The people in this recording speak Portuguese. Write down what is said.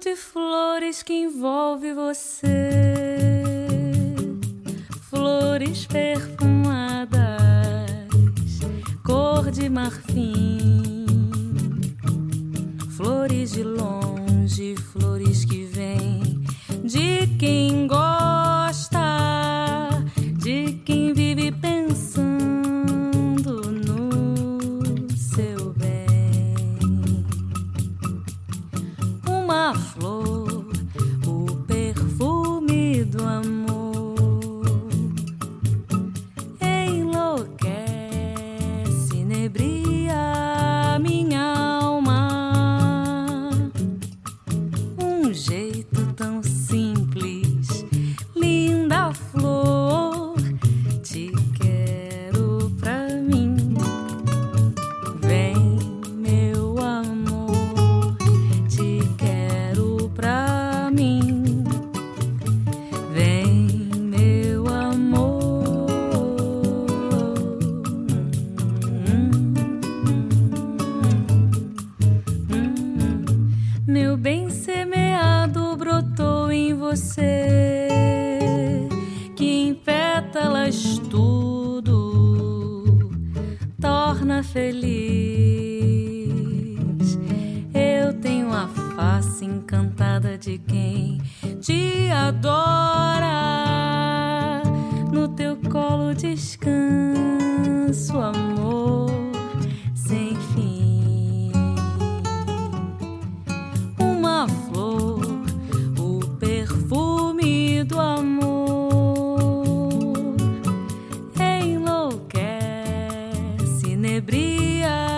de flores que envolve você, flores perfumadas, cor de marfim, flores de longe, flores Meu bem semeado brotou em você, que em pétalas tudo torna feliz. Eu tenho a face encantada de quem te adora. Yeah.